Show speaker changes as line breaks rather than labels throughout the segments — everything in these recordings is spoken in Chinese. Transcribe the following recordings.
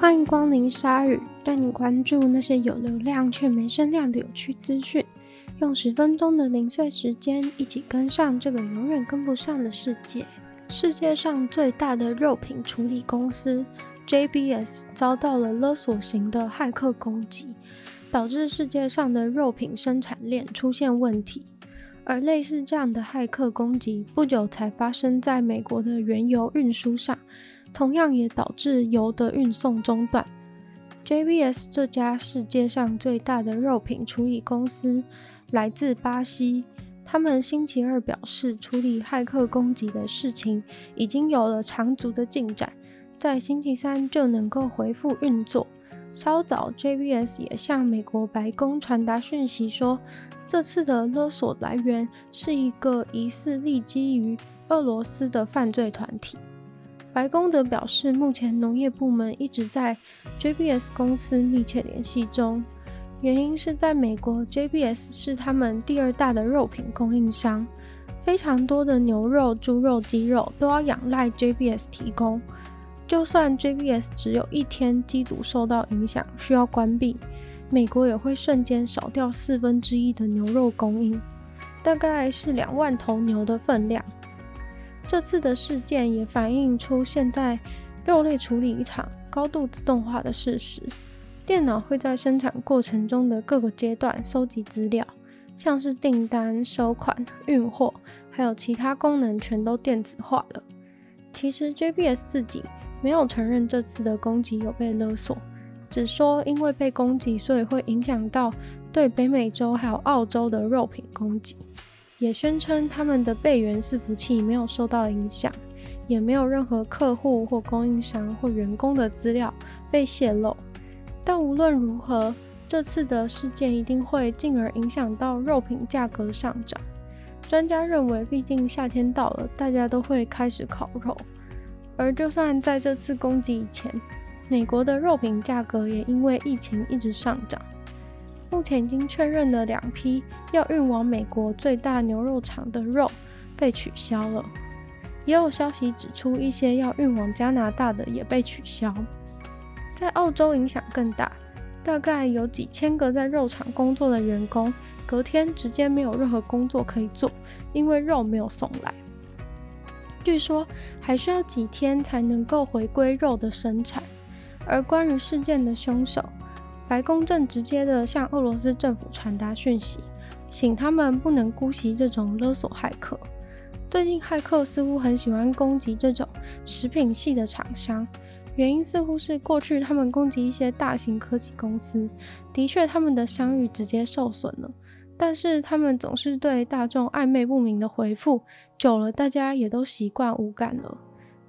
欢迎光临鲨鱼，带你关注那些有流量却没声量的有趣资讯。用十分钟的零碎时间，一起跟上这个永远跟不上的世界。世界上最大的肉品处理公司 JBS 遭到了勒索型的骇客攻击，导致世界上的肉品生产链出现问题。而类似这样的骇客攻击，不久才发生在美国的原油运输上。同样也导致油的运送中断。JBS 这家世界上最大的肉品处理公司来自巴西，他们星期二表示，处理骇客攻击的事情已经有了长足的进展，在星期三就能够恢复运作。稍早，JBS 也向美国白宫传达讯息说，这次的勒索来源是一个疑似立基于俄罗斯的犯罪团体。白宫则表示，目前农业部门一直在 JBS 公司密切联系中，原因是在美国，JBS 是他们第二大的肉品供应商，非常多的牛肉、猪肉、鸡肉都要仰赖 JBS 提供。就算 JBS 只有一天机组受到影响，需要关闭，美国也会瞬间少掉四分之一的牛肉供应，大概是两万头牛的分量。这次的事件也反映出现在肉类处理厂高度自动化的事实。电脑会在生产过程中的各个阶段收集资料，像是订单、收款、运货，还有其他功能全都电子化了。其实 JBS 自己没有承认这次的攻击有被勒索，只说因为被攻击，所以会影响到对北美洲还有澳洲的肉品供给。也宣称他们的备援伺服器没有受到影响，也没有任何客户或供应商或员工的资料被泄露。但无论如何，这次的事件一定会进而影响到肉品价格上涨。专家认为，毕竟夏天到了，大家都会开始烤肉。而就算在这次攻击以前，美国的肉品价格也因为疫情一直上涨。目前已经确认的两批要运往美国最大牛肉厂的肉被取消了，也有消息指出一些要运往加拿大的也被取消。在澳洲影响更大，大概有几千个在肉厂工作的员工隔天直接没有任何工作可以做，因为肉没有送来。据说还需要几天才能够回归肉的生产。而关于事件的凶手，白宫正直接的向俄罗斯政府传达讯息，请他们不能姑息这种勒索骇客。最近骇客似乎很喜欢攻击这种食品系的厂商，原因似乎是过去他们攻击一些大型科技公司，的确他们的商誉直接受损了，但是他们总是对大众暧昧不明的回复，久了大家也都习惯无感了。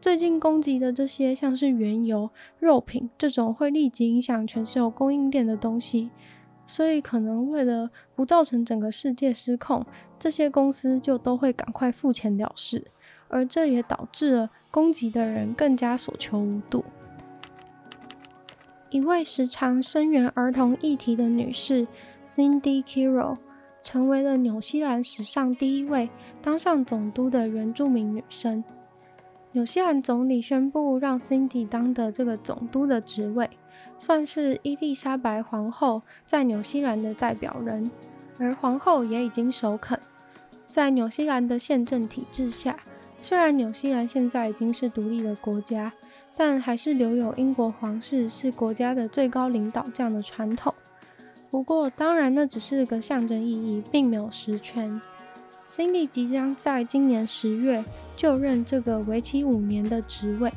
最近攻击的这些，像是原油、肉品这种会立即影响全球供应链的东西，所以可能为了不造成整个世界失控，这些公司就都会赶快付钱了事，而这也导致了攻击的人更加所求无度。一位时常声援儿童议题的女士 Cindy Kiro 成为了纽西兰史上第一位当上总督的原住民女生。纽西兰总理宣布让 Cindy 当的这个总督的职位，算是伊丽莎白皇后在纽西兰的代表人，而皇后也已经首肯。在纽西兰的宪政体制下，虽然纽西兰现在已经是独立的国家，但还是留有英国皇室是国家的最高领导这样的传统。不过，当然那只是个象征意义，并没有实权。Cindy 即将在今年十月就任这个为期五年的职位。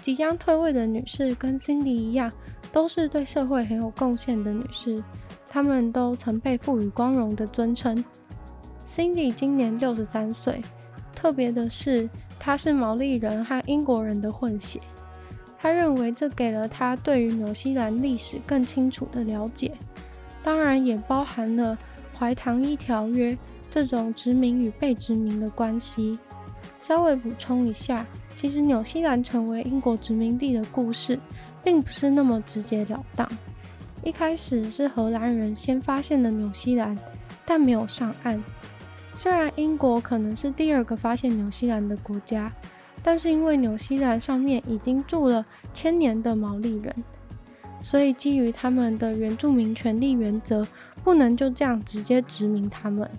即将退位的女士跟 Cindy 一样，都是对社会很有贡献的女士，她们都曾被赋予光荣的尊称。Cindy 今年六十三岁，特别的是，她是毛利人和英国人的混血。她认为这给了她对于纽西兰历史更清楚的了解，当然也包含了怀唐伊条约。这种殖民与被殖民的关系，稍微补充一下，其实纽西兰成为英国殖民地的故事，并不是那么直截了当。一开始是荷兰人先发现了纽西兰，但没有上岸。虽然英国可能是第二个发现纽西兰的国家，但是因为纽西兰上面已经住了千年的毛利人，所以基于他们的原住民权利原则，不能就这样直接殖民他们。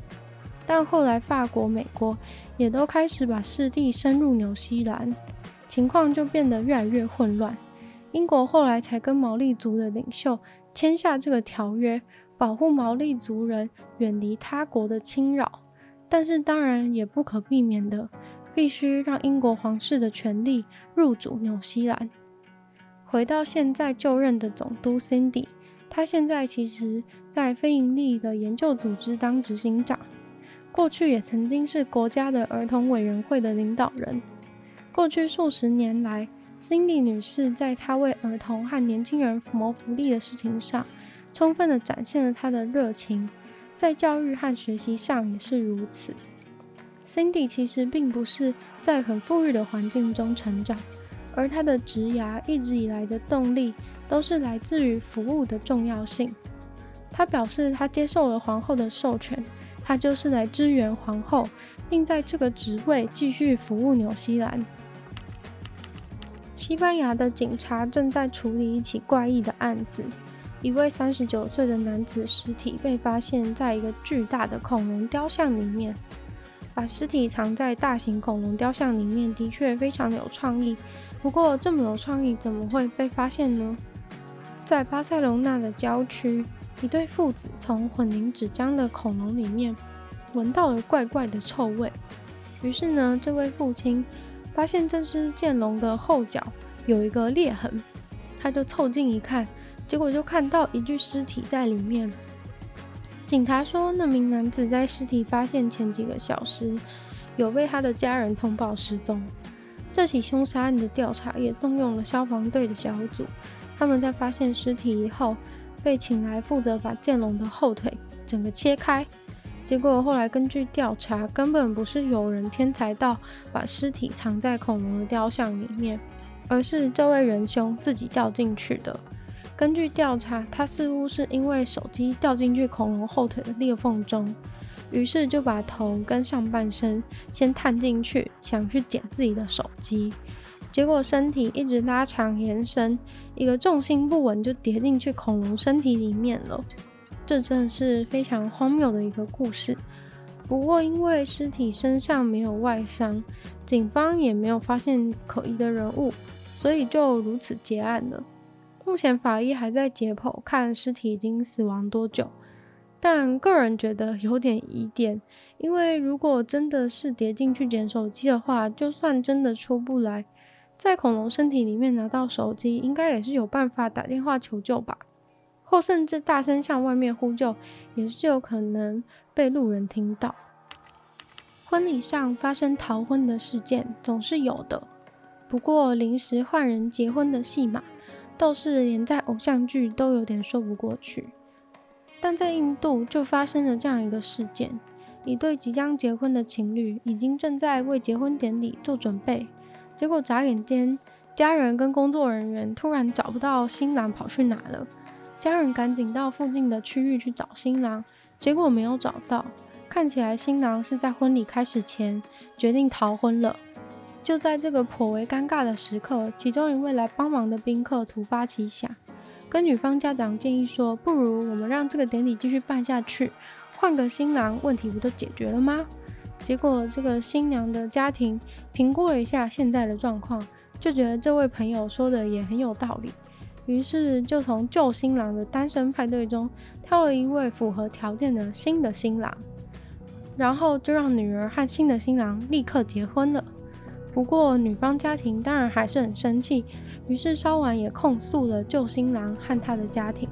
但后来法国、美国也都开始把势力深入纽西兰，情况就变得越来越混乱。英国后来才跟毛利族的领袖签下这个条约，保护毛利族人远离他国的侵扰。但是当然也不可避免的，必须让英国皇室的权力入主纽西兰。回到现在就任的总督 Cindy，他现在其实在非营利的研究组织当执行长，过去也曾经是国家的儿童委员会的领导人。过去数十年来，Cindy 女士在她为儿童和年轻人谋福利的事情上，充分的展现了她的热情。在教育和学习上也是如此。Cindy 其实并不是在很富裕的环境中成长，而她的职涯一直以来的动力都是来自于服务的重要性。她表示，她接受了皇后的授权，他就是来支援皇后，并在这个职位继续服务纽西兰。西班牙的警察正在处理一起怪异的案子。一位三十九岁的男子尸体被发现在一个巨大的恐龙雕像里面。把尸体藏在大型恐龙雕像里面的确非常有创意。不过这么有创意，怎么会被发现呢？在巴塞隆纳的郊区，一对父子从混凝纸浆的恐龙里面闻到了怪怪的臭味。于是呢，这位父亲发现这只剑龙的后脚有一个裂痕，他就凑近一看。结果就看到一具尸体在里面。警察说，那名男子在尸体发现前几个小时，有被他的家人通报失踪。这起凶杀案的调查也动用了消防队的小组。他们在发现尸体以后，被请来负责把剑龙的后腿整个切开。结果后来根据调查，根本不是有人天才到把尸体藏在恐龙的雕像里面，而是这位仁兄自己掉进去的。根据调查，他似乎是因为手机掉进去恐龙后腿的裂缝中，于是就把头跟上半身先探进去，想去捡自己的手机，结果身体一直拉长延伸，一个重心不稳就跌进去恐龙身体里面了。这真的是非常荒谬的一个故事。不过因为尸体身上没有外伤，警方也没有发现可疑的人物，所以就如此结案了。目前法医还在解剖，看尸体已经死亡多久，但个人觉得有点疑点，因为如果真的是跌进去捡手机的话，就算真的出不来，在恐龙身体里面拿到手机，应该也是有办法打电话求救吧，或甚至大声向外面呼救，也是有可能被路人听到。婚礼上发生逃婚的事件总是有的，不过临时换人结婚的戏码。倒是连在偶像剧都有点说不过去，但在印度就发生了这样一个事件：一对即将结婚的情侣已经正在为结婚典礼做准备，结果眨眼间，家人跟工作人员突然找不到新郎跑去哪了。家人赶紧到附近的区域去找新郎，结果没有找到，看起来新郎是在婚礼开始前决定逃婚了。就在这个颇为尴尬的时刻，其中一位来帮忙的宾客突发奇想，跟女方家长建议说：“不如我们让这个典礼继续办下去，换个新郎，问题不就解决了吗？”结果这个新娘的家庭评估了一下现在的状况，就觉得这位朋友说的也很有道理，于是就从旧新郎的单身派对中挑了一位符合条件的新的新郎，然后就让女儿和新的新郎立刻结婚了。不过，女方家庭当然还是很生气，于是稍晚也控诉了旧新郎和他的家庭。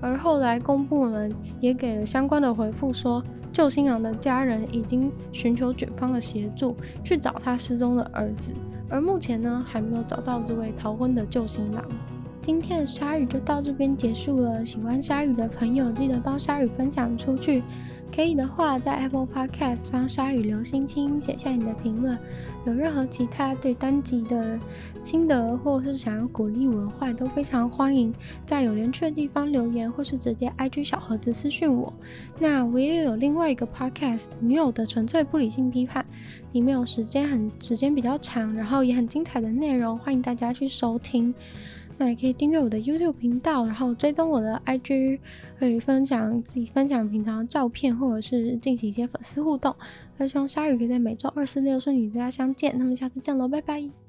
而后来公部门也给了相关的回复，说救新郎的家人已经寻求卷方的协助去找他失踪的儿子，而目前呢还没有找到这位逃婚的救新郎。今天的鲨鱼就到这边结束了，喜欢鲨鱼的朋友记得帮鲨鱼分享出去。可以的话，在 Apple Podcast 帮鲨鱼留星星，写下你的评论。有任何其他对单集的心得，或是想要鼓励我的话，都非常欢迎在有连区的地方留言，或是直接 IG 小盒子私讯我。那我也有另外一个 Podcast，女友的纯粹不理性批判，里面有时间很时间比较长，然后也很精彩的内容，欢迎大家去收听。那也可以订阅我的 YouTube 频道，然后追踪我的 IG，可以分享自己分享平常的照片，或者是进行一些粉丝互动。那希望鲨鱼可以在每周二、四、六顺利与大家相见。那么下次见喽，拜拜。